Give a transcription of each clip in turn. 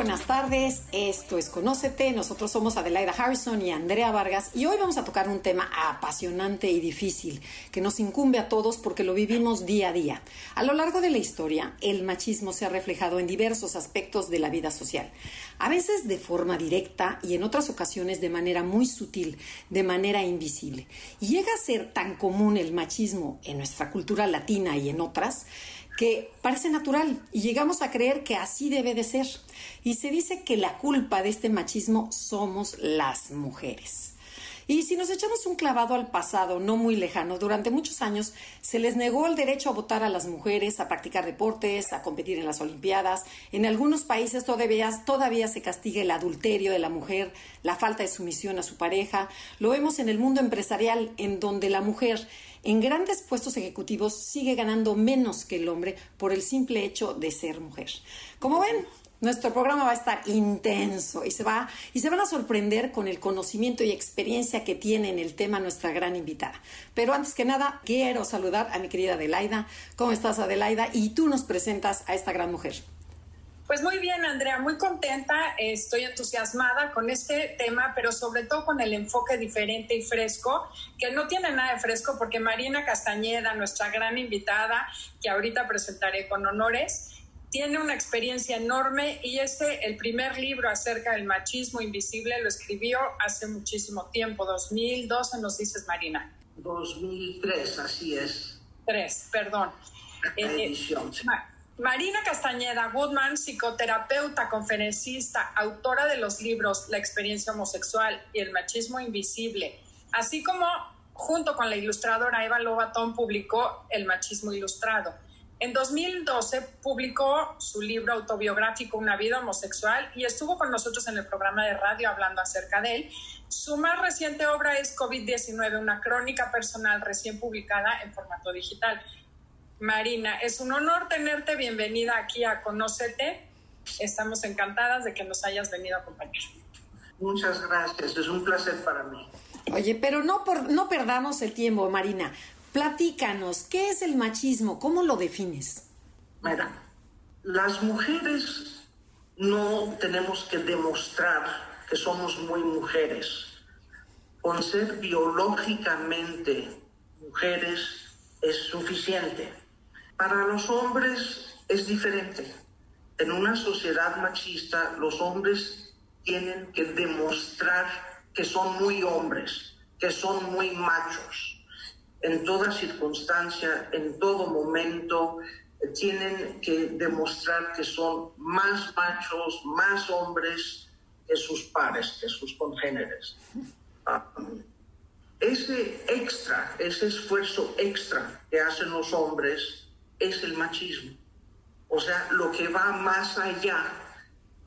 buenas tardes, esto es Conócete, nosotros somos Adelaida Harrison y Andrea Vargas y hoy vamos a tocar un tema apasionante y difícil que nos incumbe a todos porque lo vivimos día a día. A lo largo de la historia, el machismo se ha reflejado en diversos aspectos de la vida social, a veces de forma directa y en otras ocasiones de manera muy sutil, de manera invisible. Y llega a ser tan común el machismo en nuestra cultura latina y en otras, que parece natural y llegamos a creer que así debe de ser. Y se dice que la culpa de este machismo somos las mujeres. Y si nos echamos un clavado al pasado no muy lejano, durante muchos años se les negó el derecho a votar a las mujeres, a practicar deportes, a competir en las Olimpiadas. En algunos países todavía, todavía se castiga el adulterio de la mujer, la falta de sumisión a su pareja. Lo vemos en el mundo empresarial, en donde la mujer en grandes puestos ejecutivos sigue ganando menos que el hombre por el simple hecho de ser mujer. Como ven, nuestro programa va a estar intenso y se va y se van a sorprender con el conocimiento y experiencia que tiene en el tema nuestra gran invitada. Pero antes que nada, quiero saludar a mi querida Adelaida. ¿Cómo estás, Adelaida? Y tú nos presentas a esta gran mujer. Pues muy bien, Andrea, muy contenta, estoy entusiasmada con este tema, pero sobre todo con el enfoque diferente y fresco, que no tiene nada de fresco porque Marina Castañeda, nuestra gran invitada, que ahorita presentaré con honores, tiene una experiencia enorme y este, el primer libro acerca del machismo invisible, lo escribió hace muchísimo tiempo, 2012 nos dices, Marina. 2003, así es. Tres, perdón. Eh, Marina Castañeda Goodman, psicoterapeuta, conferencista, autora de los libros La experiencia homosexual y El machismo invisible, así como junto con la ilustradora Eva Lobatón publicó El machismo ilustrado. En 2012 publicó su libro autobiográfico Una vida homosexual y estuvo con nosotros en el programa de radio hablando acerca de él. Su más reciente obra es COVID-19, una crónica personal recién publicada en formato digital. Marina, es un honor tenerte. Bienvenida aquí a Conócete. Estamos encantadas de que nos hayas venido a acompañar. Muchas gracias, es un placer para mí. Oye, pero no, por, no perdamos el tiempo, Marina. Platícanos, ¿qué es el machismo? ¿Cómo lo defines? Mira, las mujeres no tenemos que demostrar que somos muy mujeres. Con ser biológicamente mujeres es suficiente. Para los hombres es diferente. En una sociedad machista, los hombres tienen que demostrar que son muy hombres, que son muy machos. En toda circunstancia, en todo momento, tienen que demostrar que son más machos, más hombres que sus pares, que sus congéneres. Ah, ese extra, ese esfuerzo extra que hacen los hombres, es el machismo. O sea, lo que va más allá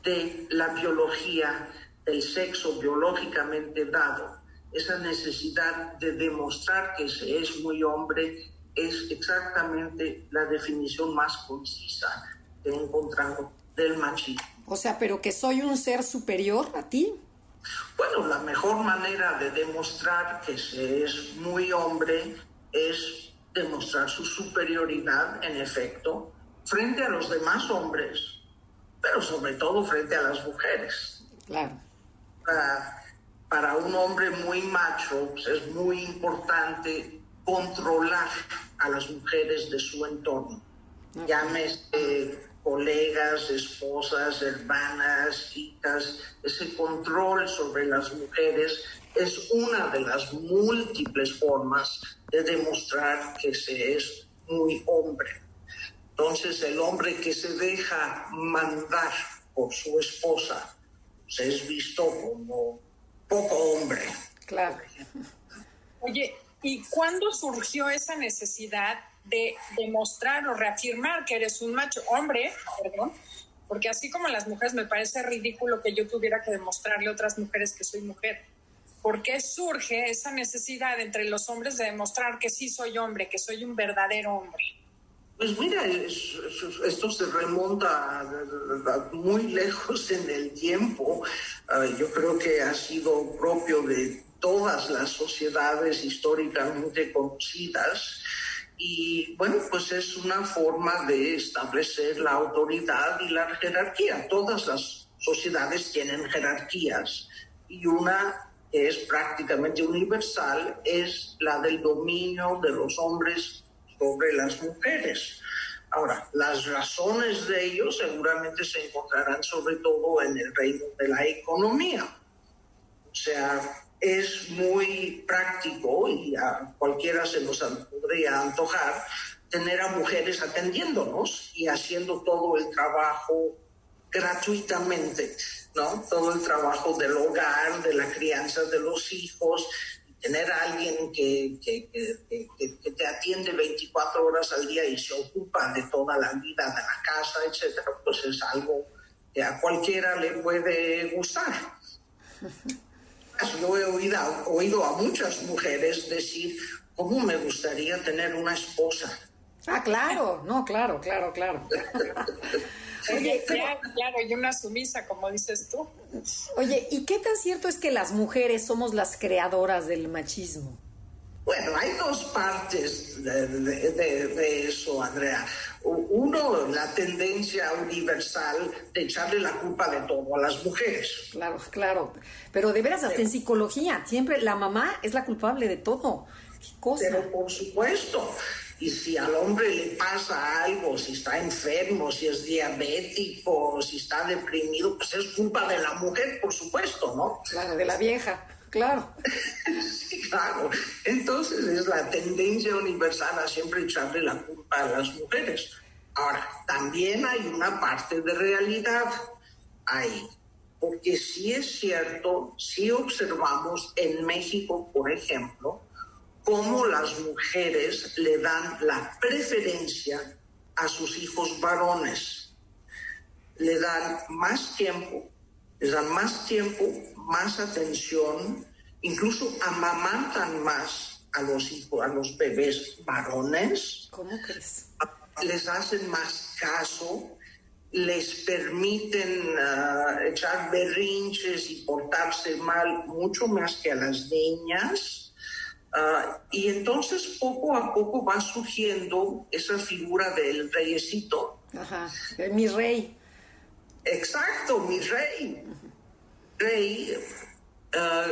de la biología, del sexo biológicamente dado, esa necesidad de demostrar que se es muy hombre, es exactamente la definición más concisa que he encontrado del machismo. O sea, pero que soy un ser superior a ti. Bueno, la mejor manera de demostrar que se es muy hombre es demostrar su superioridad, en efecto, frente a los demás hombres, pero sobre todo frente a las mujeres. Claro. Para, un hombre muy macho pues, es muy importante controlar a las mujeres de su entorno. Llámese colegas, esposas, hermanas, hijas, ese control sobre las mujeres es una de las múltiples formas de demostrar que se es muy hombre. Entonces el hombre que se deja mandar por su esposa se es visto como poco hombre. Claro. Oye, ¿y cuándo surgió esa necesidad de demostrar o reafirmar que eres un macho hombre? Perdón, porque así como las mujeres me parece ridículo que yo tuviera que demostrarle a otras mujeres que soy mujer ¿Por qué surge esa necesidad entre los hombres de demostrar que sí soy hombre, que soy un verdadero hombre? Pues mira, esto se remonta muy lejos en el tiempo. Ah, yo creo que ha sido propio de todas las sociedades históricamente conocidas. Y bueno, pues es una forma de establecer la autoridad y la jerarquía. Todas las sociedades tienen jerarquías y una es prácticamente universal es la del dominio de los hombres sobre las mujeres. Ahora, las razones de ello seguramente se encontrarán sobre todo en el reino de la economía. O sea, es muy práctico y a cualquiera se nos podría antojar tener a mujeres atendiéndonos y haciendo todo el trabajo gratuitamente, ¿no? Todo el trabajo del hogar, de la crianza de los hijos, tener a alguien que, que, que, te atiende 24 horas al día y se ocupa de toda la vida de la casa, etcétera, pues es algo que a cualquiera le puede gustar. Yo he oído, oído a muchas mujeres decir, ¿cómo me gustaría tener una esposa? Ah, claro, no, claro, claro, claro. Oye, claro, y una sumisa, como dices tú. Oye, ¿y qué tan cierto es que las mujeres somos las creadoras del machismo? Bueno, hay dos partes de, eso, Andrea. Uno, la tendencia universal de echarle la culpa de todo a las mujeres. Claro, claro. Pero de veras, hasta en psicología, siempre la mamá es la culpable de todo. ¿Qué cosa? Pero por supuesto. Y si al hombre le pasa algo, si está enfermo, si es diabético, si está deprimido, pues es culpa de la mujer, por supuesto, ¿no? Claro, de la vieja, claro. sí, claro. Entonces es la tendencia universal a siempre echarle la culpa a las mujeres. Ahora, también hay una parte de realidad ahí, porque sí es cierto, si observamos en México, por ejemplo, cómo las mujeres le dan la preferencia a sus hijos varones. Le dan más tiempo, les dan más tiempo, más atención, incluso amamantan más a los hijos, a los bebés varones. ¿Cómo crees? Les hacen más caso, les permiten ah, echar berrinches y portarse mal mucho más que a las niñas Ah, y entonces poco a poco va surgiendo esa figura del reyesito. Ajá, mi rey. Exacto, mi rey. Rey ah,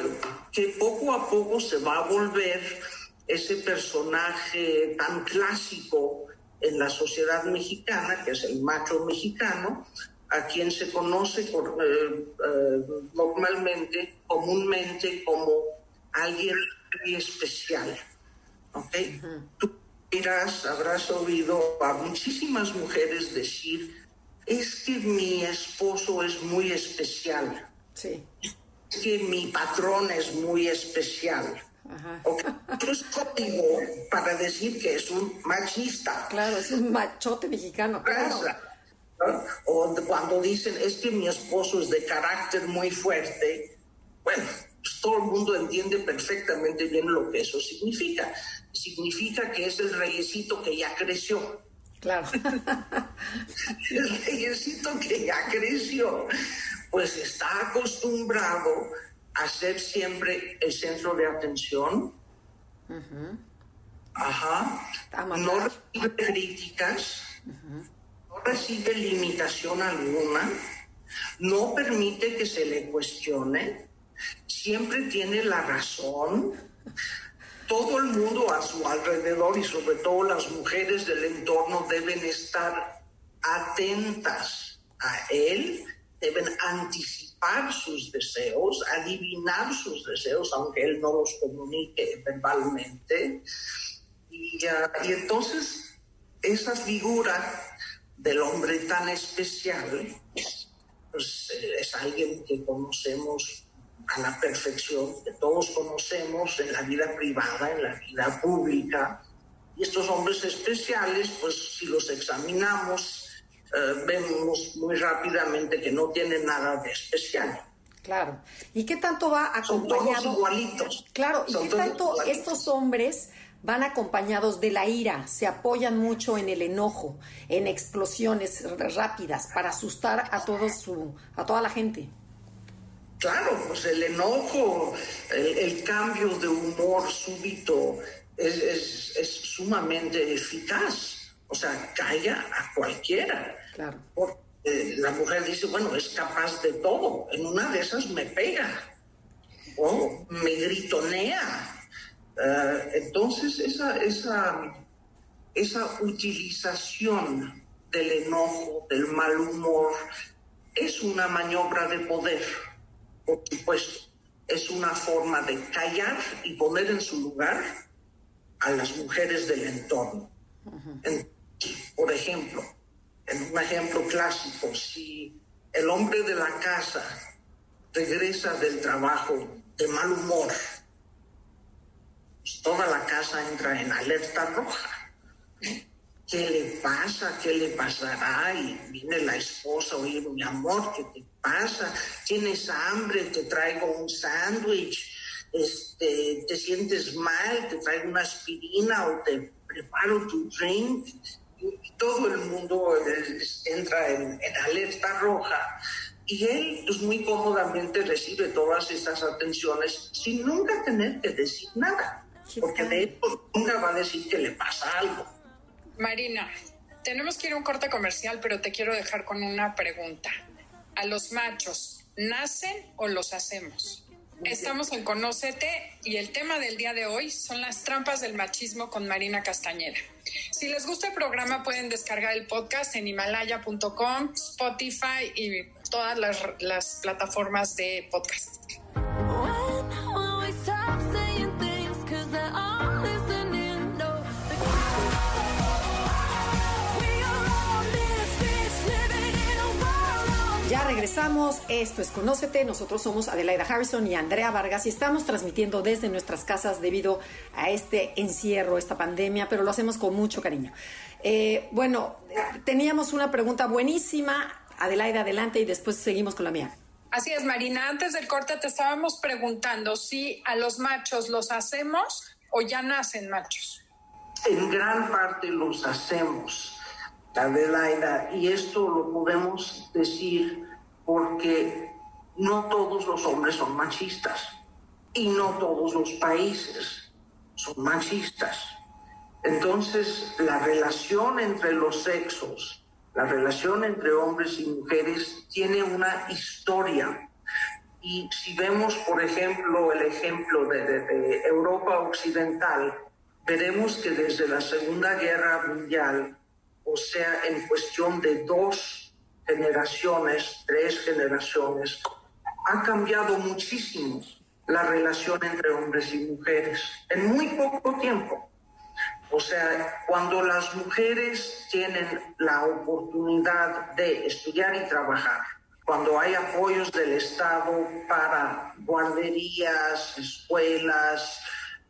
que poco a poco se va a volver ese personaje tan clásico en la sociedad mexicana, que es el macho mexicano, a quien se conoce eh, eh, normalmente, comúnmente como alguien especial. ¿ok? Tú dirás, habrás oído a muchísimas mujeres decir, es que mi esposo es muy especial. Sí. Es que mi patrón es muy especial. Ajá. es código para decir que es un machista. Claro, es un machote mexicano. Claro. O cuando dicen es que mi esposo es de carácter muy fuerte, bueno, todo el mundo entiende perfectamente bien lo que eso significa. Significa que es el reyesito que ya creció. Claro. el reyesito que ya creció, pues está acostumbrado a ser siempre el centro de atención. Ajá. No recibe críticas, no recibe limitación alguna, no permite que se le cuestione siempre tiene la razón. Todo el mundo a su alrededor y sobre todo las mujeres del entorno deben estar atentas a él, deben anticipar sus deseos, adivinar sus deseos, aunque él no los comunique verbalmente. Y, y entonces esa figura del hombre tan especial pues, es alguien que conocemos a la perfección que todos conocemos en la vida privada, en la vida pública. Y estos hombres especiales, pues si los examinamos, eh, vemos muy rápidamente que no tienen nada de especial. Claro. ¿Y qué tanto va acompañado? Son todos igualitos. Claro. ¿Y qué tanto estos hombres van acompañados de la ira, se apoyan mucho en el enojo, en explosiones rápidas para asustar a todos su, a toda la gente. Claro, pues el enojo, el, cambio de humor súbito es, es, sumamente eficaz. O sea, calla a cualquiera. Claro. Porque la mujer dice, bueno, es capaz de todo. En una de esas me pega o me gritonea. Eh, entonces, esa, esa, esa utilización del enojo, del mal humor, es una maniobra de poder, por supuesto. Es una forma de callar y poner en su lugar a las mujeres del entorno. por ejemplo, en un ejemplo clásico, si el hombre de la casa regresa del trabajo de mal humor, pues toda la casa entra en alerta roja. ¿Qué le pasa? ¿Qué le pasará? Y viene la esposa, oye, mi amor, ¿qué te pasa? ¿Tienes hambre? Te traigo un sándwich. Este, te sientes mal, te traigo una aspirina o te preparo tu drink. Y todo el mundo eh, entra en alerta roja y él pues, muy cómodamente recibe todas estas atenciones sin nunca tener que decir nada, porque de él nunca va a decir que le pasa algo. Marina, tenemos que ir a un corte comercial, pero te quiero dejar con una pregunta. ¿A los machos nacen o los hacemos? Estamos en Conócete y el tema del día de hoy son las trampas del machismo con Marina Castañeda. Si les gusta el programa pueden descargar el podcast en himalaya.com, Spotify y todas las, las plataformas de podcast. Regresamos. Esto es Conócete. Nosotros somos Adelaida Harrison y Andrea Vargas y estamos transmitiendo desde nuestras casas debido a este encierro, esta pandemia, pero lo hacemos con mucho cariño. Eh, bueno, teníamos una pregunta buenísima. Adelaida, adelante y después seguimos con la mía. Así es, Marina. Antes del corte te estábamos preguntando si a los machos los hacemos o ya nacen machos. En gran parte los hacemos. Adelaida, y esto lo podemos decir porque no todos los hombres son machistas y no todos los países son machistas. Entonces, la relación entre los sexos, la relación entre hombres y mujeres tiene una historia. Y si vemos, por ejemplo, el ejemplo de, de Europa Occidental, veremos que desde la Segunda Guerra Mundial, o sea, en cuestión de dos generaciones, tres generaciones, ha cambiado muchísimo la relación entre hombres y mujeres en muy poco tiempo. O sea, cuando las mujeres tienen la oportunidad de estudiar y trabajar, cuando hay apoyos del Estado para guarderías, escuelas,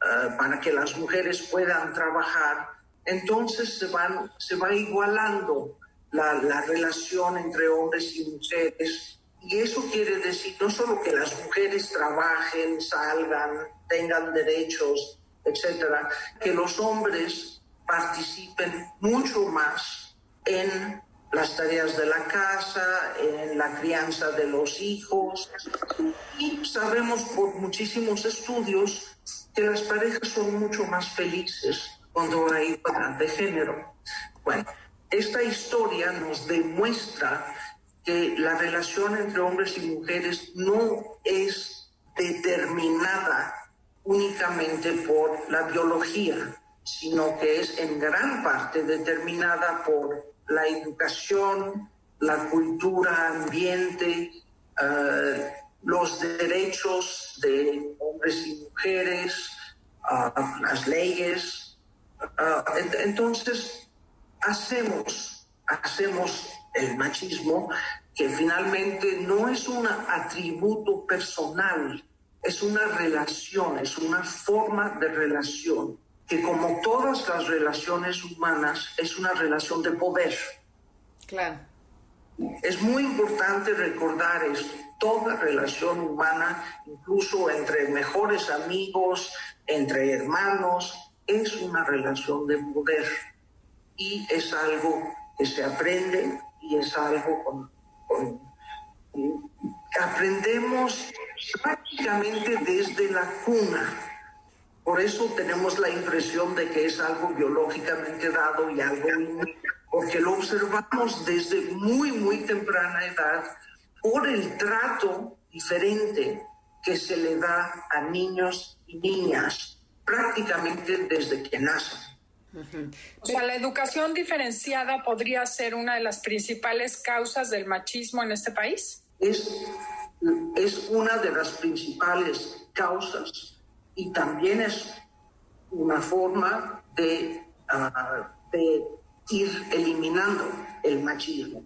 eh, para que las mujeres puedan trabajar, entonces se, van, se va igualando la, relación entre hombres y mujeres. Y eso quiere decir no solo que las mujeres trabajen, salgan, tengan derechos, etcétera, que los hombres participen mucho más en las tareas de la casa, en la crianza de los hijos. Y sabemos por muchísimos estudios que las parejas son mucho más felices cuando hay igualdad de género. Bueno, esta historia nos demuestra que la relación entre hombres y mujeres no es determinada únicamente por la biología, sino que es en gran parte determinada por la educación, la cultura, ambiente, eh, los derechos de hombres y mujeres, ah, las leyes. Ah, entonces, hacemos, hacemos el machismo que finalmente no es un atributo personal, es una relación, es una forma de relación que como todas las relaciones humanas es una relación de poder. Claro. Es muy importante recordar esto. Toda relación humana, incluso entre mejores amigos, entre hermanos, es una relación de poder y es algo que se aprende y es algo con, aprendemos prácticamente desde la cuna. Por eso tenemos la impresión de que es algo biológicamente dado y algo porque lo observamos desde muy, muy temprana edad por el trato diferente que se le da a niños y niñas prácticamente desde que nacen. O sea, la educación diferenciada podría ser una de las principales causas del machismo en este país. Es, una de las principales causas y también es una forma de, ah, de ir eliminando el machismo.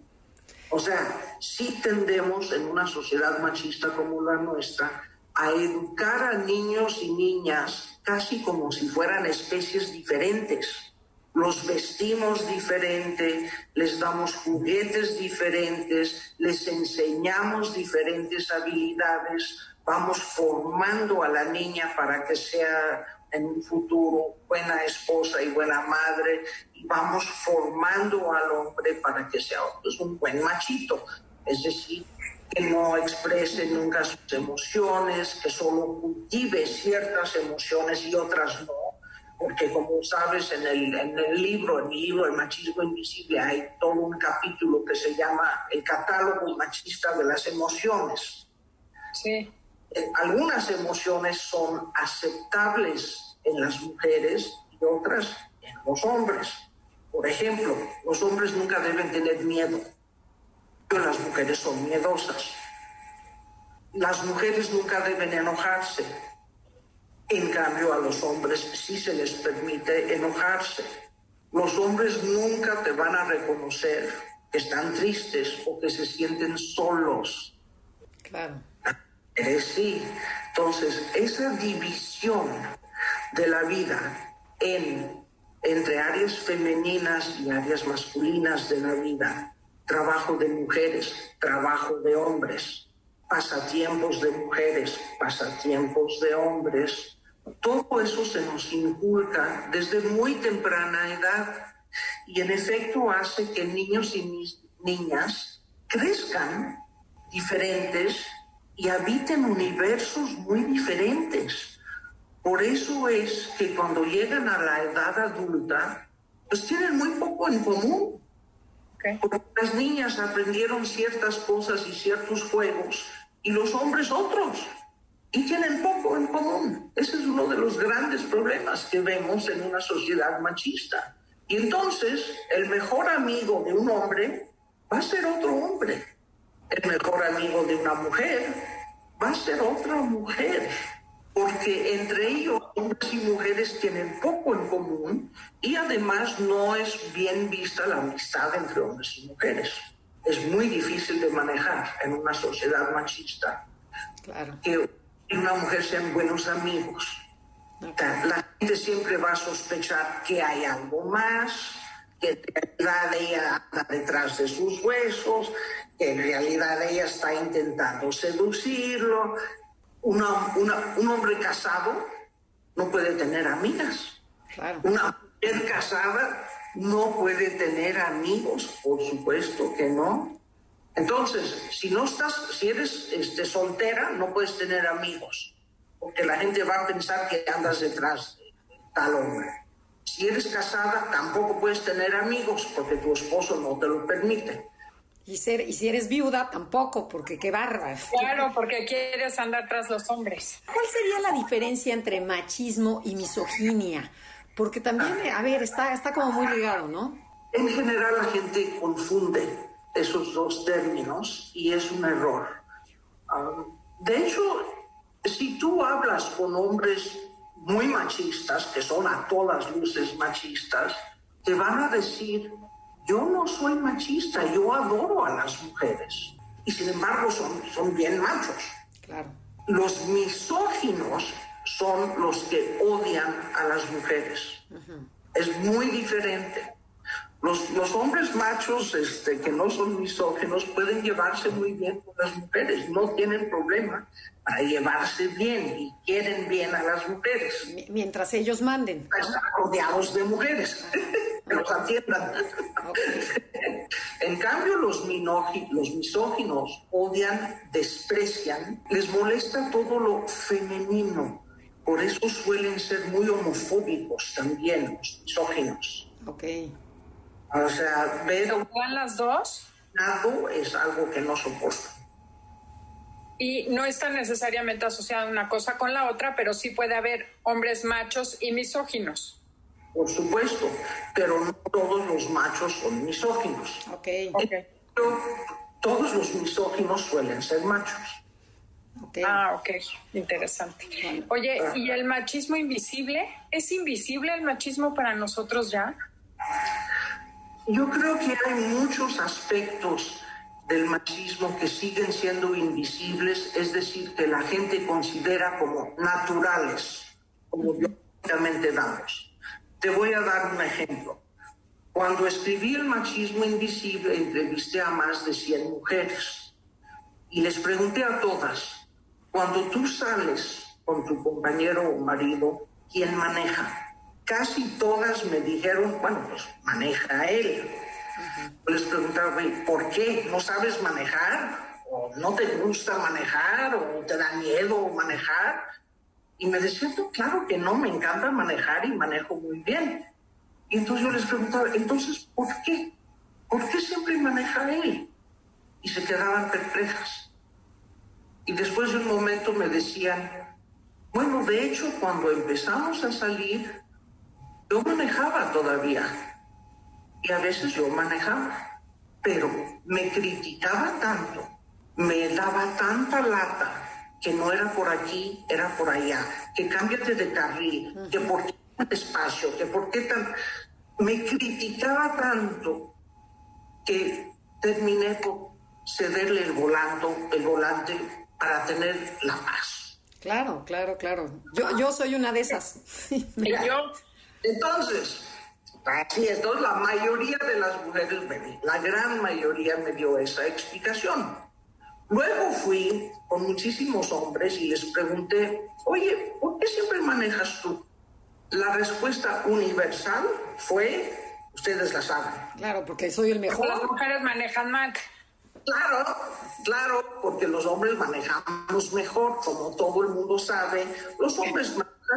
O sea, si tendemos en una sociedad machista como la nuestra a educar a niños y niñas casi como si fueran especies diferentes. Los vestimos diferente, les damos juguetes diferentes, les enseñamos diferentes habilidades, vamos formando a la niña para que sea en un futuro buena esposa y buena madre y vamos formando al hombre para que sea pues, un buen machito, es decir, que no exprese nunca sus emociones, que solo cultive ciertas emociones y otras no, porque como sabes en el, en el libro, en el libro El machismo invisible hay todo un capítulo que se llama El catálogo machista de las emociones. Sí. Algunas emociones son aceptables en las mujeres y otras en los hombres. Por ejemplo, los hombres nunca deben tener miedo, las mujeres son miedosas. Las mujeres nunca deben enojarse. En cambio, a los hombres sí se les permite enojarse. Los hombres nunca te van a reconocer que están tristes o que se sienten solos. Claro. Eh, sí, entonces esa división de la vida en, entre áreas femeninas y áreas masculinas de la vida, trabajo de mujeres, trabajo de hombres, pasatiempos de mujeres, pasatiempos de hombres, todo eso se nos inculca desde muy temprana edad y en efecto hace que niños y niñas crezcan diferentes y habiten universos muy diferentes. Por eso es que cuando llegan a la edad adulta, pues tienen muy poco en común. Las niñas aprendieron ciertas cosas y ciertos juegos y los hombres otros. Y tienen poco en común. Ese es uno de los grandes problemas que vemos en una sociedad machista. Y entonces el mejor amigo de un hombre va a ser otro hombre el mejor amigo de una mujer va a ser otra mujer, porque entre ellos hombres y mujeres tienen poco en común y además no es bien vista la amistad entre hombres y mujeres. Es muy difícil de manejar en una sociedad machista. Claro. Que una mujer sean buenos amigos. La gente siempre va a sospechar que hay algo más, que en realidad ella anda detrás de sus huesos, que en realidad ella está intentando seducirlo. Una, un hombre casado no puede tener amigas. Una mujer casada no puede tener amigos, por supuesto que no. Entonces, si no estás, si eres este, soltera, no puedes tener amigos, porque la gente va a pensar que andas detrás de tal hombre. Si eres casada, tampoco puedes tener amigos, porque tu esposo no te lo permite. Y, ser, y si eres viuda, tampoco, porque qué bárbaro. Claro, porque quieres andar tras los hombres. ¿Cuál sería la diferencia entre machismo y misoginia? Porque también, a ver, está, está como muy ligado, ¿no? En general la gente confunde esos dos términos y es un error. Ah, de hecho, si tú hablas con hombres muy machistas, que son a todas luces machistas, te van a decir yo no soy machista, yo adoro a las mujeres. Y sin embargo son, son bien machos. Claro. Los misóginos son los que odian a las mujeres. Es muy diferente. los, los hombres machos este, que no son misógenos pueden llevarse muy bien con las mujeres, no tienen problema para llevarse bien y quieren bien a las mujeres. Mientras ellos manden. Están rodeados de mujeres, los atiendan. en cambio, los, los misóginos odian, desprecian, les molesta todo lo femenino. Por eso suelen ser muy homofóbicos también los misóginos. Ok. O sea, ver... las dos? Nado es algo que no soporto. Y no está necesariamente asociada una cosa con la otra, pero sí puede haber hombres machos y misóginos. Por supuesto, pero no todos los machos son misóginos. Ok. okay. Pero todos los misóginos suelen ser machos. Okay. Ah, ok, interesante. Oye, ¿y el machismo invisible? ¿Es invisible el machismo para nosotros ya? Yo creo que hay muchos aspectos del machismo que siguen siendo invisibles, es decir, que la gente considera como naturales, como biológicamente dados. Te voy a dar un ejemplo. Cuando escribí el machismo invisible, entrevisté a más de 100 mujeres y les pregunté a todas, cuando tú sales con tu compañero o marido, ¿quién maneja? casi todas me dijeron, bueno, pues maneja él. Les preguntaba, ¿por qué? ¿No sabes manejar? ¿O no te gusta manejar? ¿O te da miedo manejar? Y me decían, claro que no, me encanta manejar y manejo muy bien. Y entonces yo les preguntaba, entonces, ¿por qué? ¿Por qué siempre maneja él? Y se quedaban perplejas. Y después de un momento me decían, bueno, de hecho, cuando empezamos a salir, yo manejaba todavía y a veces yo manejaba, pero me criticaba tanto, me daba tanta lata que no era por aquí, era por allá, que cámbiate de carril, que por qué tan despacio, que por qué tan... Me criticaba tanto que terminé por cederle el volante, el volante para tener la paz. Claro, claro, claro. Yo, yo soy una de esas. yo entonces, así es, la mayoría de las mujeres, la gran mayoría me dio esa explicación. Luego fui con muchísimos hombres y les pregunté, oye, ¿por qué siempre manejas tú? La respuesta universal fue, ustedes la saben. Claro, porque soy el mejor. Las mujeres manejan mal. Claro, claro, porque los hombres manejamos mejor, como todo el mundo sabe. Los hombres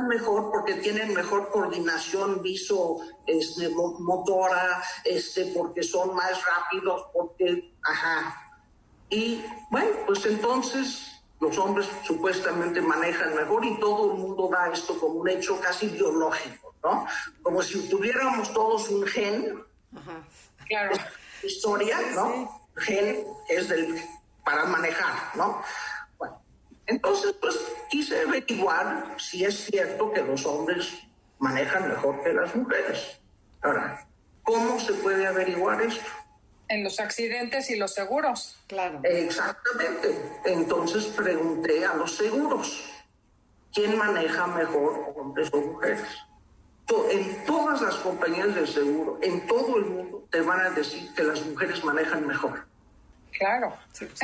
mejor porque tienen mejor coordinación viso este, motora, este, porque son más rápidos, porque, ajá. Y bueno, pues entonces los hombres supuestamente manejan mejor y todo el mundo da esto como un hecho casi biológico, ¿no? Como si tuviéramos todos un gen. Ajá. Claro. Historia, ¿no? Gen es del para manejar, ¿no? Entonces, pues quise averiguar si es cierto que los hombres manejan mejor que las mujeres. Ahora, ¿cómo se puede averiguar esto? En los accidentes y los seguros. Claro. Exactamente. Entonces pregunté a los seguros, ¿quién maneja mejor, hombres o mujeres? En todas las compañías de seguro, en todo el mundo, te van a decir que las mujeres manejan mejor. Claro.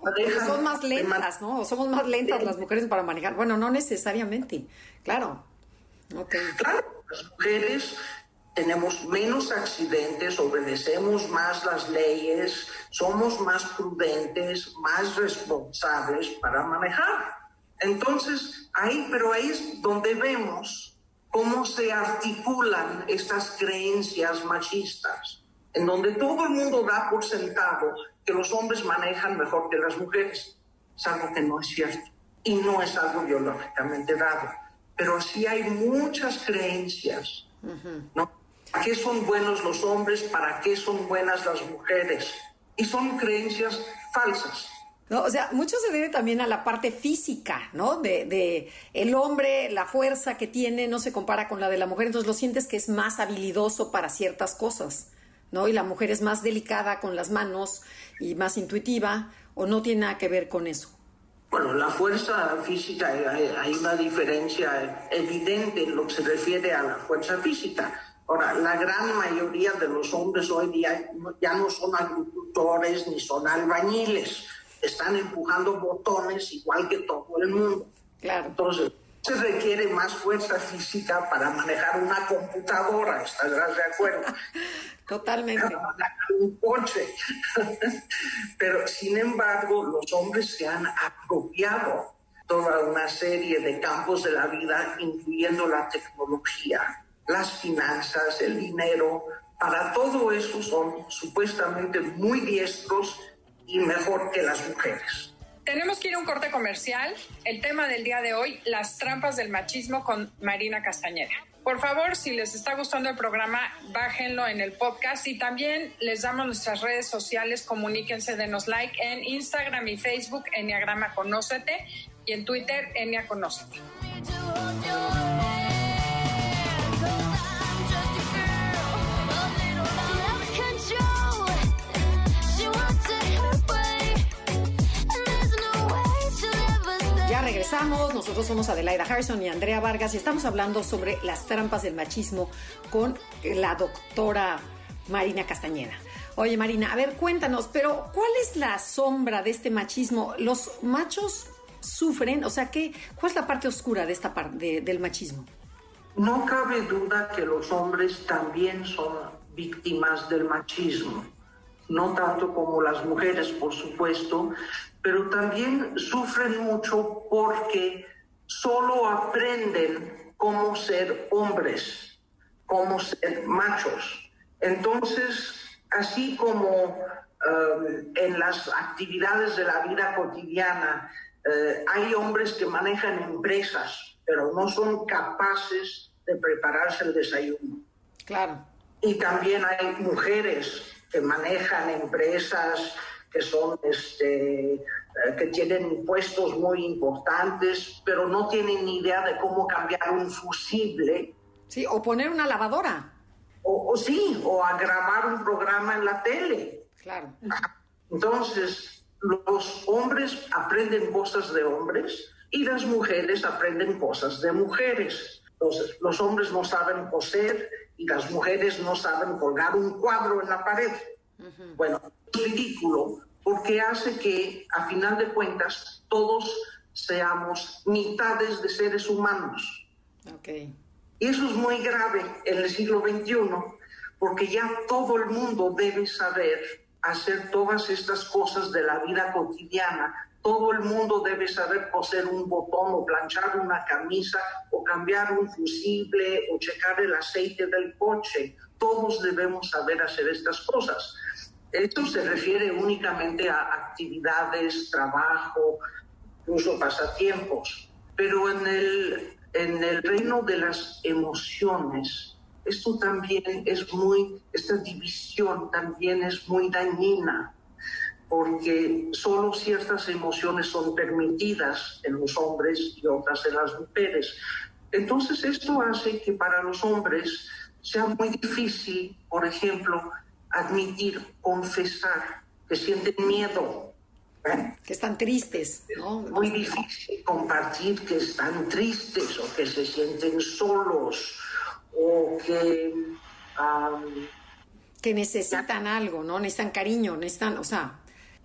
Pues son, más lentas, ¿no? Somos más lentas las mujeres para manejar. Bueno, no necesariamente. Claro. Claro, las mujeres tenemos menos accidentes, obedecemos más las leyes, somos más prudentes, más responsables para manejar. Entonces, ahí, pero ahí es donde vemos cómo se articulan estas creencias machistas, en donde todo el mundo da por sentado que los hombres manejan mejor que las mujeres. Es algo que no es cierto y no es algo biológicamente dado. Pero sí hay muchas creencias, ¿no? ¿Para qué son buenos los hombres? ¿Para qué son buenas las mujeres? Y son creencias falsas. No, o sea, mucho se debe también a la parte física, ¿no? De, de, el hombre, la fuerza que tiene no se compara con la de la mujer, entonces lo sientes que es más habilidoso para ciertas cosas. ¿no? Y la mujer es más delicada con las manos y más intuitiva, o no tiene nada que ver con eso. Bueno, la fuerza física, hay una diferencia evidente en lo que se refiere a la fuerza física. Ahora, la gran mayoría de los hombres hoy día ya no son agricultores ni son albañiles, están empujando botones igual que todo el mundo. Claro. Entonces, se requiere más fuerza física para manejar una computadora, ¿estarás de acuerdo? Totalmente. Un coche. Pero, sin embargo, los hombres se han apropiado toda una serie de campos de la vida, incluyendo la tecnología, las finanzas, el dinero. Para todo eso son supuestamente muy diestros y mejor que las mujeres. Tenemos que ir a un corte comercial. El tema del día de hoy, las trampas del machismo con Marina Castañeda. Por favor, si les está gustando el programa, bájenlo en el podcast y también les damos nuestras redes sociales, comuníquense, denos like en Instagram y Facebook, Enneagrama Conócete y en Twitter, Enia Conócete. Regresamos, nosotros somos Adelaida Harrison y Andrea Vargas y estamos hablando sobre las trampas del machismo con la doctora Marina Castañeda. Oye Marina, a ver, cuéntanos, pero ¿cuál es la sombra de este machismo? ¿Los machos sufren? O sea, ¿qué, ¿cuál es la parte oscura de esta parte del machismo? No cabe duda que los hombres también son víctimas del machismo, no tanto como las mujeres, por supuesto, pero también sufren mucho porque solo aprenden cómo ser hombres, cómo ser machos. Entonces, así como um, en las actividades de la vida cotidiana eh, hay hombres que manejan empresas, pero no son capaces de prepararse el desayuno. Claro. Y también hay mujeres que manejan empresas, que son este, eh, que tienen puestos muy importantes, pero no tienen ni idea de cómo cambiar un fusible. Sí, o poner una lavadora. O, o sí, o a grabar un programa en la tele. Claro. Entonces, los hombres aprenden cosas de hombres y las mujeres aprenden cosas de mujeres. Entonces, los hombres no saben coser y las mujeres no saben colgar un cuadro en la pared. Bueno, es ridículo porque hace que, a final de cuentas, todos seamos mitades de seres humanos. Okay. Y eso es muy grave en el siglo XXI, porque ya todo el mundo debe saber hacer todas estas cosas de la vida cotidiana. Todo el mundo debe saber coser un botón o planchar una camisa o cambiar un fusible o checar el aceite del coche. Todos debemos saber hacer estas cosas. Esto se refiere únicamente a actividades, trabajo, incluso pasatiempos. Pero en el, en el reino de las emociones, esto también es muy, esta división también es muy dañina, porque solo ciertas emociones son permitidas en los hombres y otras en las mujeres. Entonces esto hace que para los hombres sea muy difícil, por ejemplo, admitir, confesar que sienten miedo. ¿eh? Que están tristes, ¿no? Muy difícil compartir que están tristes o que se sienten solos o que... Um, que necesitan algo, ¿no? Necesitan cariño, necesitan, o sea...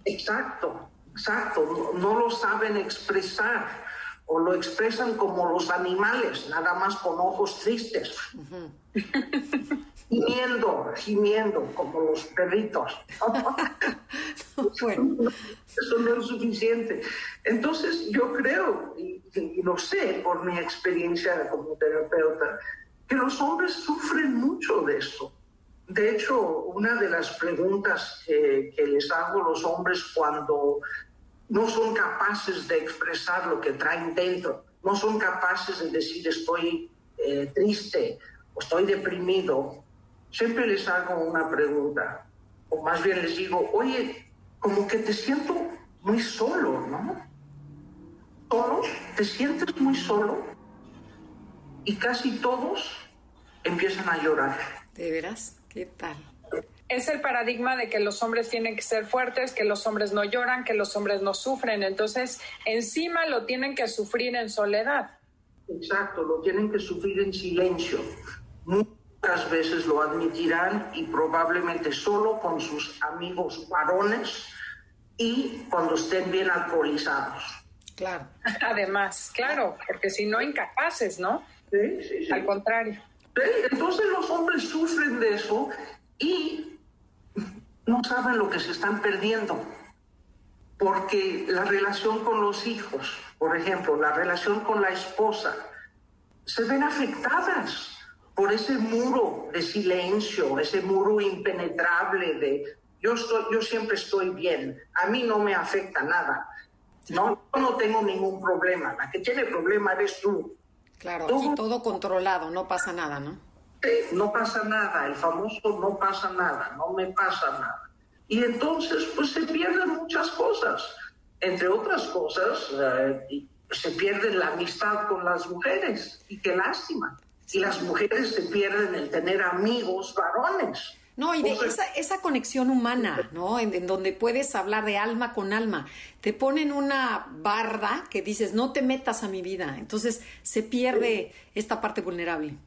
Exacto, exacto. No, no lo saben expresar o lo expresan como los animales, nada más con ojos tristes. Uh -huh. Gimiendo, gimiendo, como los perritos. bueno. Eso no es suficiente. Entonces, yo creo, y, y, lo sé por mi experiencia como terapeuta, que los hombres sufren mucho de esto. De hecho, una de las preguntas que, que les hago a los hombres cuando no son capaces de expresar lo que traen dentro, no son capaces de decir estoy eh, triste o estoy deprimido, siempre les hago una pregunta, o más bien les digo, oye, como que te siento muy solo, ¿no? ¿Solo? ¿Te sientes muy solo? Y casi todos empiezan a llorar. ¿De veras? ¿Qué tal? Es el paradigma de que los hombres tienen que ser fuertes, que los hombres no lloran, que los hombres no sufren. Entonces, encima lo tienen que sufrir en soledad. Exacto, lo tienen que sufrir en silencio. Muy pocas veces lo admitirán y probablemente solo con sus amigos varones y cuando estén bien alcoholizados. Claro. Además, claro, porque si no, incapaces, ¿no? Sí, sí, sí. Al contrario. Entonces los hombres sufren de eso y no saben lo que se están perdiendo. Porque la relación con los hijos, por ejemplo, la relación con la esposa, se ven afectadas por ese muro de silencio, ese muro impenetrable de yo, estoy, yo siempre estoy bien, a mí no me afecta nada. No, yo no tengo ningún problema, la que tiene problema eres tú. Claro, todo controlado, no pasa nada, ¿no? No pasa nada, el famoso no pasa nada, no me pasa nada. Y entonces, pues se pierden muchas cosas. Entre otras cosas, eh, se pierde la amistad con las mujeres, y qué lástima. Y las mujeres se pierden el tener amigos varones. No, y de esa, esa conexión humana, ¿no? En, donde puedes hablar de alma con alma. Te ponen una barda que dices, no te metas a mi vida. Entonces se pierde esta parte vulnerable.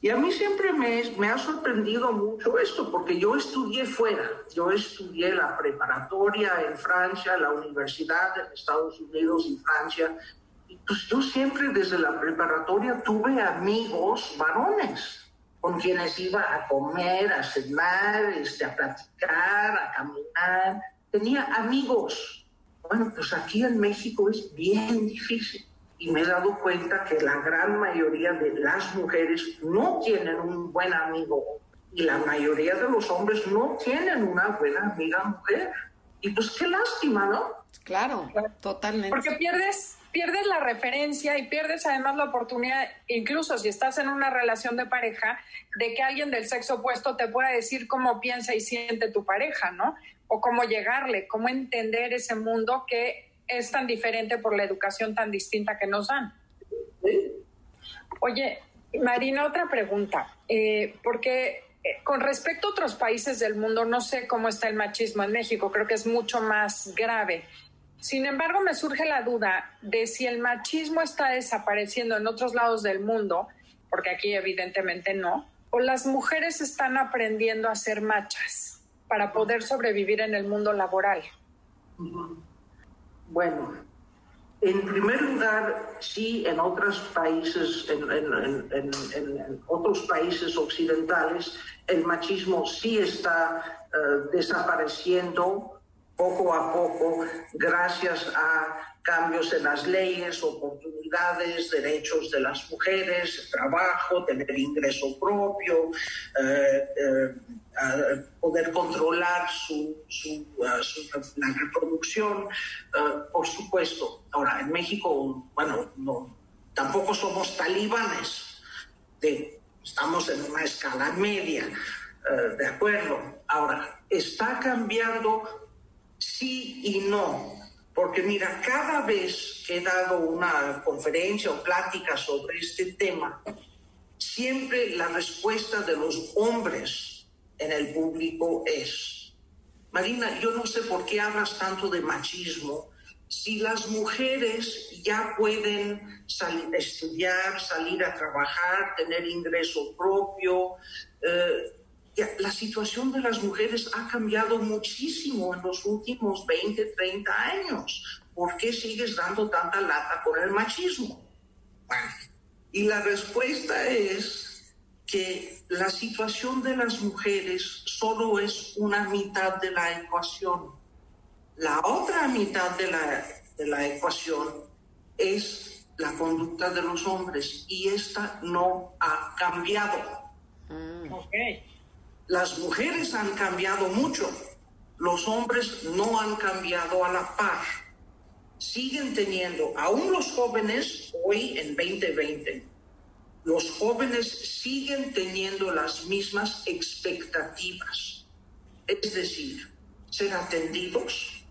Y a mí siempre me, me, ha sorprendido mucho esto, porque yo estudié fuera. Yo estudié la preparatoria en Francia, la universidad en Estados Unidos y Francia. Y pues yo siempre desde la preparatoria tuve amigos varones con quienes iba a comer, a cenar, este, a platicar, a caminar. Tenía amigos. Bueno, pues aquí en México es bien difícil. Y me he dado cuenta que la gran mayoría de las mujeres no tienen un buen amigo y la mayoría de los hombres no tienen una buena amiga mujer. Y pues qué lástima, ¿no? Claro, totalmente. Porque pierdes pierdes la referencia y pierdes además la oportunidad, incluso si estás en una relación de pareja, de que alguien del sexo opuesto te pueda decir cómo piensa y siente tu pareja, ¿no? O cómo llegarle, cómo entender ese mundo que es tan diferente por la educación tan distinta que nos dan. Oye, Marina, otra pregunta, eh, porque eh, con respecto a otros países del mundo, no sé cómo está el machismo en México, creo que es mucho más grave. Sin embargo, me surge la duda de si el machismo está desapareciendo en otros lados del mundo, porque aquí evidentemente no, o las mujeres están aprendiendo a ser machas para poder sobrevivir en el mundo laboral. Bueno, en primer lugar, sí, en otros países, en, otros países occidentales, el machismo sí está eh, desapareciendo poco a poco, gracias a cambios en las leyes, oportunidades, derechos de las mujeres, trabajo, tener ingreso propio, eh, eh, poder controlar su, la reproducción, eh, por supuesto. Ahora, en México, bueno, no, tampoco somos talibanes, estamos en una escala media, ¿de acuerdo? Ahora, está cambiando sí y no. Porque mira, cada vez que he dado una conferencia o plática sobre este tema, siempre la respuesta de los hombres en el público es, Marina, yo no sé por qué hablas tanto de machismo si las mujeres ya pueden estudiar, salir a trabajar, tener ingreso propio. Eh, la situación de las mujeres ha cambiado muchísimo en los últimos 20, 30 años. ¿Por qué sigues dando tanta lata con el machismo? y la respuesta es que la situación de las mujeres solo es una mitad de la ecuación. La otra mitad de la, de la ecuación es la conducta de los hombres y esta no ha cambiado. Mm. Las mujeres han cambiado mucho, los hombres no han cambiado a la par. Siguen teniendo, aún los jóvenes, hoy en 2020, los jóvenes siguen teniendo las mismas expectativas. Es decir, ser atendidos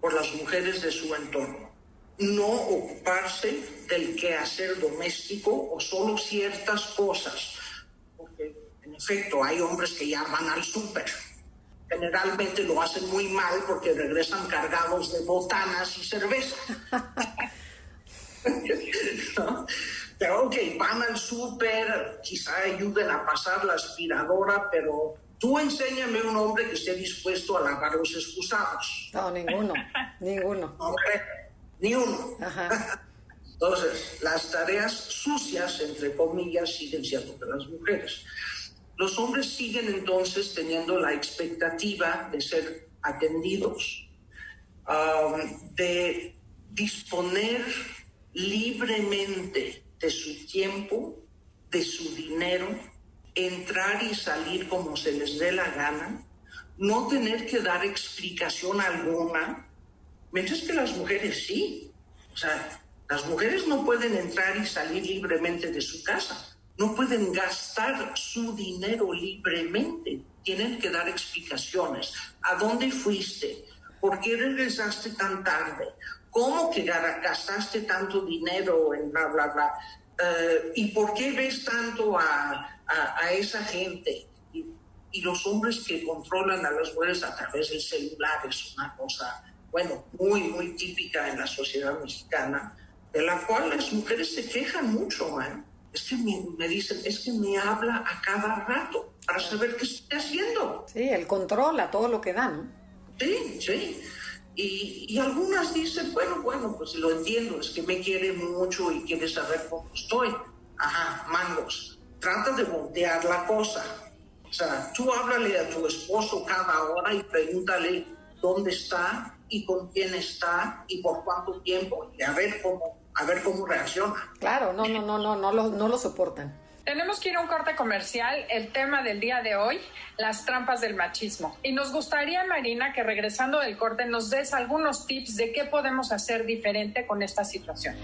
por las mujeres de su entorno. No ocuparse del quehacer doméstico o solo ciertas cosas. En efecto, hay hombres que ya van al súper. Generalmente lo hacen muy mal porque regresan cargados de botanas y cerveza. Pero ok, van al súper, quizá ayuden a pasar la aspiradora, pero tú enséñame un hombre que esté dispuesto a lavar los excusados. No, ninguno, ninguno. Hombre, ni uno. Entonces, las tareas sucias, entre comillas, siguen siendo de las mujeres. Los hombres siguen entonces teniendo la expectativa de ser atendidos, um, de disponer libremente de su tiempo, de su dinero, entrar y salir como se les dé la gana, no tener que dar explicación alguna, mientras que las mujeres sí. O sea, las mujeres no pueden entrar y salir libremente de su casa, no pueden gastar su dinero libremente, tienen que dar explicaciones. ¿A dónde fuiste? ¿Por qué regresaste tan tarde? ¿Cómo que gastaste tanto dinero en bla, bla, bla? Eh, ¿Y por qué ves tanto a, a, esa gente? Y, los hombres que controlan a las mujeres a través del celular es una cosa, bueno, muy, muy típica en la sociedad mexicana, de la cual las mujeres se quejan mucho, ¿eh? Es que me, me dicen, es que me habla a cada rato para saber qué estoy haciendo. Sí, el control a todo lo que dan. Sí, sí. Y, algunas dicen, bueno, bueno, pues lo entiendo, es que me quiere mucho y quiere saber cómo estoy. Ajá, mangos, trata de voltear la cosa. O sea, tú háblale a tu esposo cada hora y pregúntale dónde está y con quién está y por cuánto tiempo y a ver cómo, a ver cómo reacciona. Claro, no, no, no, no, no lo, no lo soportan. Tenemos que ir a un corte comercial. El tema del día de hoy, las trampas del machismo. Y nos gustaría, Marina, que regresando del corte nos des algunos tips de qué podemos hacer diferente con esta situación.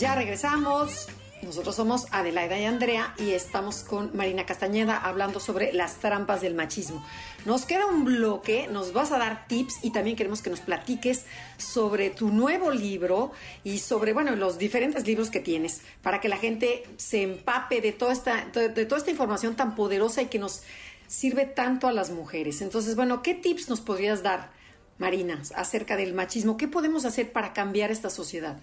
Ya regresamos. Nosotros somos Adelaida y Andrea y estamos con Marina Castañeda hablando sobre las trampas del machismo. Nos queda un bloque, nos vas a dar tips y también queremos que nos platiques sobre tu nuevo libro y sobre, bueno, los diferentes libros que tienes para que la gente se empape de toda esta, de toda esta información tan poderosa y que nos sirve tanto a las mujeres. Entonces, bueno, ¿qué tips nos podrías dar, Marina, acerca del machismo? ¿Qué podemos hacer para cambiar esta sociedad?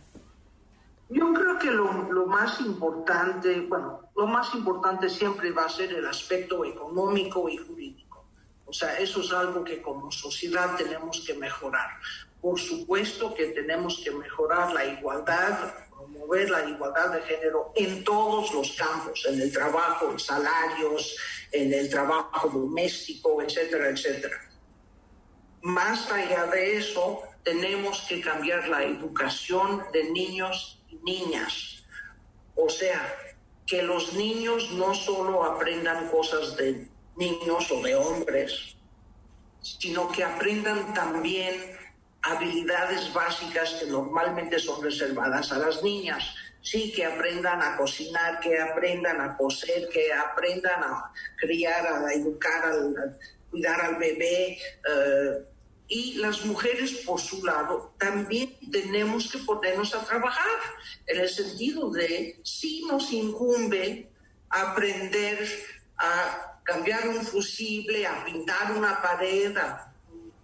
Yo creo que lo, más importante, bueno, lo más importante siempre va a ser el aspecto económico y jurídico. O sea, eso es algo que como sociedad tenemos que mejorar. Por supuesto que tenemos que mejorar la igualdad, promover la igualdad de género en todos los campos, en el trabajo, en salarios, en el trabajo doméstico, etcétera, etcétera. Más allá de eso, tenemos que cambiar la educación de niños niñas. O sea, que los niños no solo aprendan cosas de niños o de hombres, sino que aprendan también habilidades básicas que normalmente son reservadas a las niñas. Sí, que aprendan a cocinar, que aprendan a coser, que aprendan a criar, a educar, a, cuidar al bebé. Eh, y las mujeres, por su lado, también tenemos que ponernos a trabajar, en el sentido de si nos incumbe aprender a cambiar un fusible, a pintar una pared,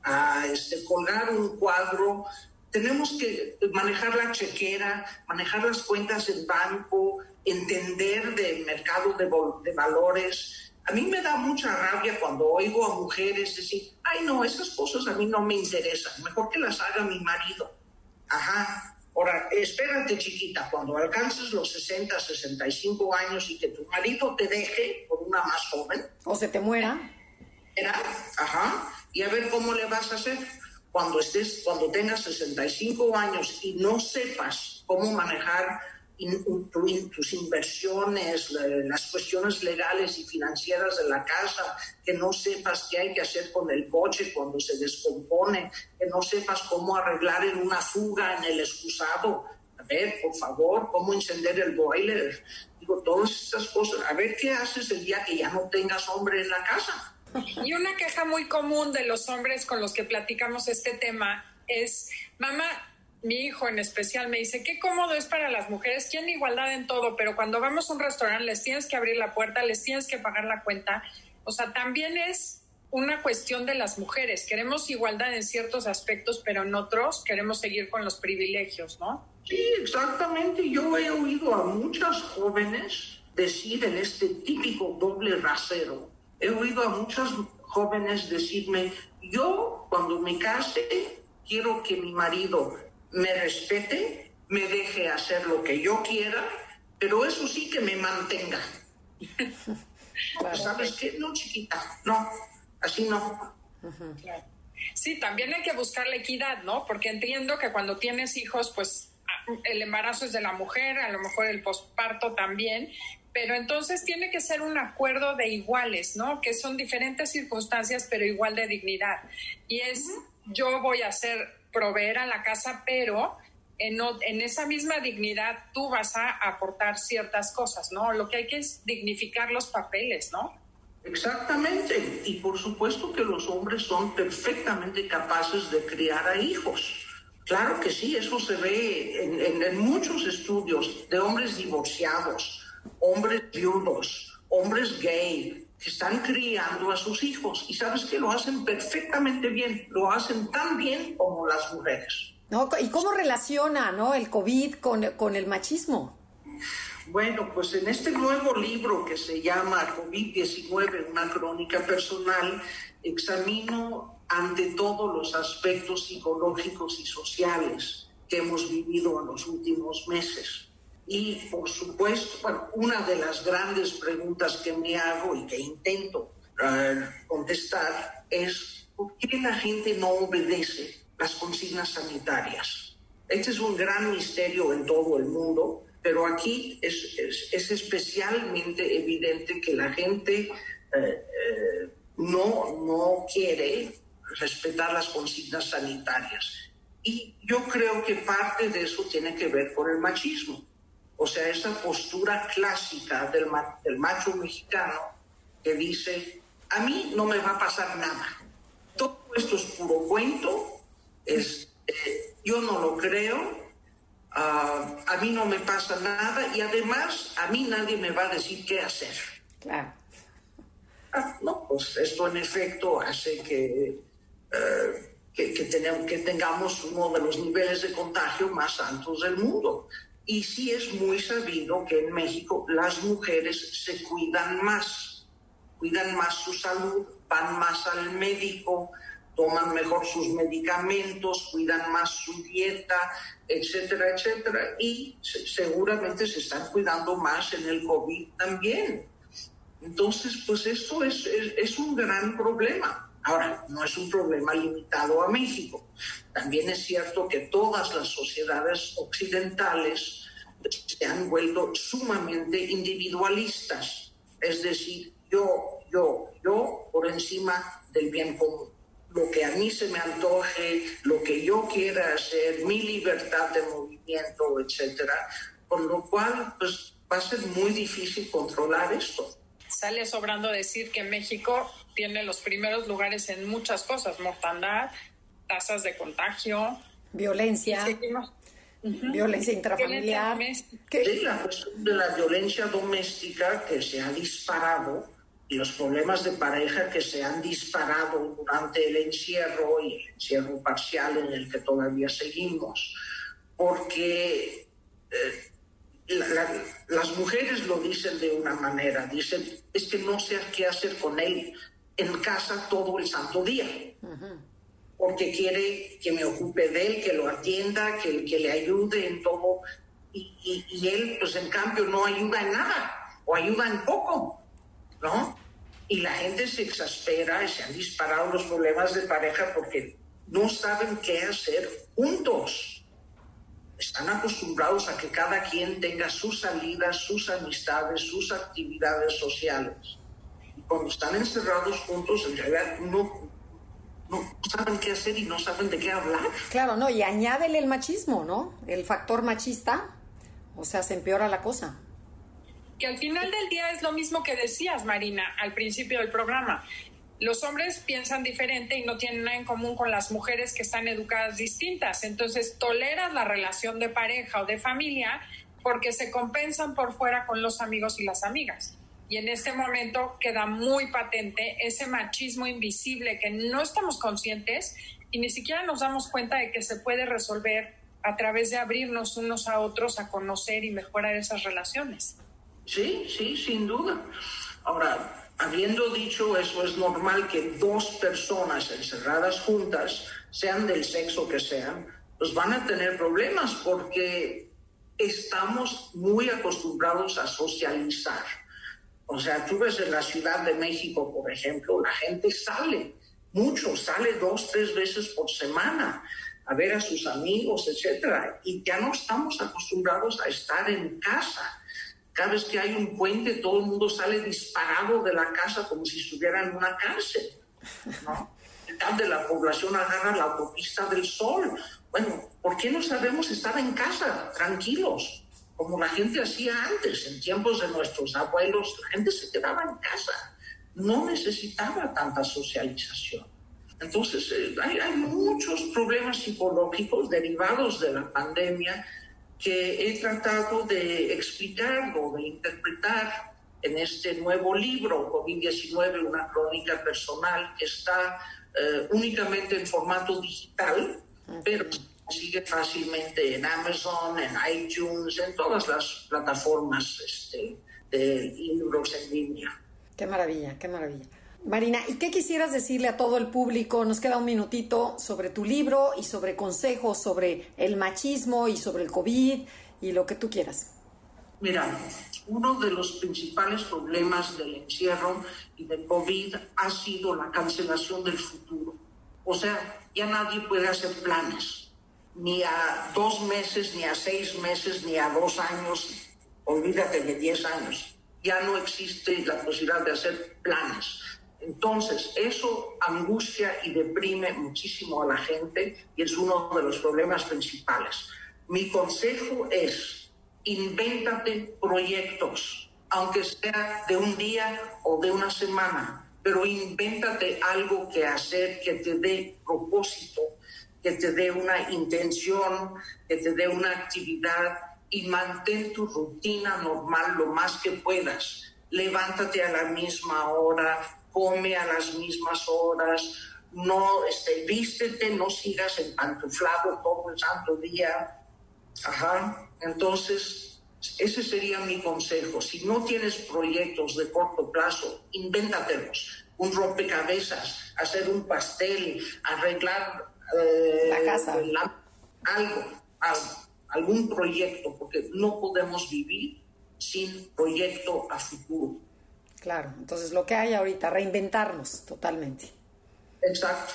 a, este, colgar un cuadro, tenemos que manejar la chequera, manejar las cuentas en banco, entender del mercado de, de valores, a mí me da mucha rabia cuando oigo a mujeres decir, ay no, esas cosas a mí no me interesan, mejor que las haga mi marido. Ajá, ahora, espérate chiquita, cuando alcances los 60, 65 años y que tu marido te deje por una más joven. O se te muera. Era, ajá, y a ver cómo le vas a hacer. Cuando, estés, cuando tengas 65 años y no sepas cómo manejar tus inversiones, las cuestiones legales y financieras de la casa, que no sepas qué hay que hacer con el coche cuando se descompone, que no sepas cómo arreglar en una fuga en el excusado. A ver, por favor, cómo encender el boiler. Digo, todas estas cosas. A ver qué haces el día que ya no tengas hombre en la casa. Y una queja muy común de los hombres con los que platicamos este tema es, mamá, mi hijo en especial me dice, qué cómodo es para las mujeres, tienen igualdad en todo, pero cuando vamos a un restaurante les tienes que abrir la puerta, les tienes que pagar la cuenta. O sea, también es una cuestión de las mujeres. Queremos igualdad en ciertos aspectos, pero en otros queremos seguir con los privilegios, ¿no? Sí, exactamente. Yo he oído a muchas jóvenes decir en este típico doble rasero, he oído a muchas jóvenes decirme, yo cuando me case quiero que mi marido me respete, me deje hacer lo que yo quiera, pero eso sí que me mantenga. ¿Sabes qué? No, chiquita, no, así no. Sí, también hay que buscar la equidad, ¿no? Porque entiendo que cuando tienes hijos, pues el embarazo es de la mujer, a lo mejor el posparto también, pero entonces tiene que ser un acuerdo de iguales, ¿no? Que son diferentes circunstancias, pero igual de dignidad. Y es, yo voy a ser proveer a la casa, pero en, en, esa misma dignidad tú vas a aportar ciertas cosas, ¿no? Lo que hay que es dignificar los papeles, ¿no? Exactamente. Y por supuesto que los hombres son perfectamente capaces de criar a hijos. Claro que sí, eso se ve en, en muchos estudios de hombres divorciados, hombres viudos, hombres gay, que están criando a sus hijos. Y sabes que lo hacen perfectamente bien, lo hacen tan bien como las mujeres. ¿No? ¿Y cómo relaciona ¿no? el COVID con, con el machismo? Bueno, pues en este nuevo libro que se llama COVID-19, una crónica personal, examino ante todo los aspectos psicológicos y sociales que hemos vivido en los últimos meses. Y por supuesto, bueno, una de las grandes preguntas que me hago y que intento eh, contestar es ¿por qué la gente no obedece las consignas sanitarias? Este es un gran misterio en todo el mundo, pero aquí es, es, especialmente evidente que la gente eh, eh, no, no quiere respetar las consignas sanitarias. Y yo creo que parte de eso tiene que ver con el machismo. O sea, esa postura clásica del, del macho mexicano que dice, a mí no me va a pasar nada. Todo esto es puro cuento, es, eh, yo no lo creo, uh, a mí no me pasa nada y además a mí nadie me va a decir qué hacer. Claro. Ah, no, pues esto en efecto hace que, que, que, tenemos, que tengamos uno de los niveles de contagio más altos del mundo. Y sí es muy sabido que en México las mujeres se cuidan más, cuidan más su salud, van más al médico, toman mejor sus medicamentos, cuidan más su dieta, etcétera, etcétera, y seguramente se están cuidando más en el COVID también. Entonces, pues esto es, es, es un gran problema. Ahora, no es un problema limitado a México. También es cierto que todas las sociedades occidentales se han vuelto sumamente individualistas. Es decir, yo, yo, yo por encima del bien común. Lo que a mí se me antoje, lo que yo quiera hacer, mi libertad de movimiento, etcétera. Por lo cual, pues va a ser muy difícil controlar esto. Sale sobrando decir que México tiene los primeros lugares en muchas cosas, mortandad, tasas de contagio, violencia, violencia intrafamiliar. Sí, la cuestión de la violencia doméstica que se ha disparado y los problemas de pareja que se han disparado durante el encierro y el encierro parcial en el que todavía seguimos, porque eh, la, la, las mujeres lo dicen de una manera, dicen, es que no sé qué hacer con él, en casa todo el santo día. Porque quiere que me ocupe de él, que lo atienda, que, que le ayude en todo. Y, y, y, él, pues en cambio, no ayuda en nada, o ayuda en poco, ¿no? Y la gente se exaspera y se han disparado los problemas de pareja porque no saben qué hacer juntos. Están acostumbrados a que cada quien tenga sus salidas, sus amistades, sus actividades sociales cuando están encerrados juntos, en realidad no, no saben qué hacer y no saben de qué hablar. Claro, no, y añádele el machismo, ¿no? El factor machista, o sea, se empeora la cosa. Que al final del día es lo mismo que decías, Marina, al principio del programa. los hombres piensan diferente y no tienen nada en común con las mujeres que están educadas distintas. Entonces, toleras la relación de pareja o de familia porque se compensan por fuera con los amigos y las amigas. Y en este momento queda muy patente ese machismo invisible que no estamos conscientes y ni siquiera nos damos cuenta de que se puede resolver a través de abrirnos unos a otros a conocer y mejorar esas relaciones. Sí, sí, sin duda. Ahora, habiendo dicho eso, es normal que dos personas encerradas juntas, sean del sexo que sean, pues van a tener problemas porque estamos muy acostumbrados a socializar. O sea, tú ves en la Ciudad de México, por ejemplo, la gente sale, mucho, sale dos, tres veces por semana a ver a sus amigos, etcétera, y ya no estamos acostumbrados a estar en casa. Cada vez que hay un puente, todo el mundo sale disparado de la casa como si estuviera en una cárcel. ¿no? de la población agarra la autopista del sol. Bueno, ¿por qué no sabemos estar en casa, tranquilos? Como la gente hacía antes, en tiempos de nuestros abuelos, la gente se quedaba en casa, no necesitaba tanta socialización. Entonces, eh, hay, hay, muchos problemas psicológicos derivados de la pandemia que he tratado de explicar o de interpretar en este nuevo libro, COVID-19, una crónica personal, que está eh, únicamente en formato digital, pero sigue fácilmente en Amazon, en iTunes, en todas las plataformas este, de libros en línea. Qué maravilla, qué maravilla. Marina, ¿y qué quisieras decirle a todo el público? Nos queda un minutito sobre tu libro y sobre consejos sobre el machismo y sobre el COVID y lo que tú quieras. Mira, uno de los principales problemas del encierro y del COVID ha sido la cancelación del futuro. O sea, ya nadie puede hacer planes, ni a dos meses, ni a seis meses, ni a dos años, olvídate de diez años. Ya no existe la posibilidad de hacer planes entonces, eso angustia y deprime muchísimo a la gente y es uno de los problemas principales. Mi consejo es, invéntate proyectos, aunque sea de un día o de una semana, pero invéntate algo que hacer que te dé propósito, que te dé una intención, que te dé una actividad y mantén tu rutina normal lo más que puedas. Levántate a la misma hora, come a las mismas horas, no este, vístete, no sigas empantuflado todo el santo día. Ajá. Entonces, ese sería mi consejo. Si no tienes proyectos de corto plazo, invéntatelos. Un rompecabezas, hacer un pastel, arreglar eh, la casa. algo, algo, algún proyecto, porque no podemos vivir sin proyecto a futuro. Claro, entonces lo que hay ahorita, reinventarnos totalmente. Exacto.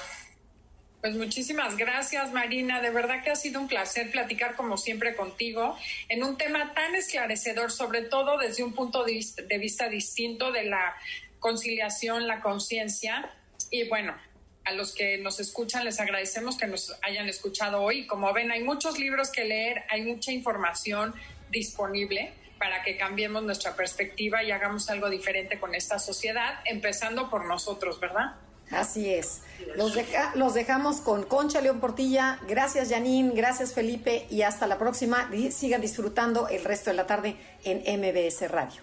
Pues muchísimas gracias, Marina. De verdad que ha sido un placer platicar como siempre contigo en un tema tan esclarecedor, sobre todo desde un punto de vista, de vista distinto de la conciliación, la conciencia. Y bueno, a los que nos escuchan les agradecemos que nos hayan escuchado hoy. Como ven, hay muchos libros que leer, hay mucha información disponible para que cambiemos nuestra perspectiva y hagamos algo diferente con esta sociedad, empezando por nosotros, ¿verdad? Así es. Los, los dejamos con Concha León Portilla. Gracias, Janine. Gracias, Felipe. Y hasta la próxima. Sigan disfrutando el resto de la tarde en MBS Radio.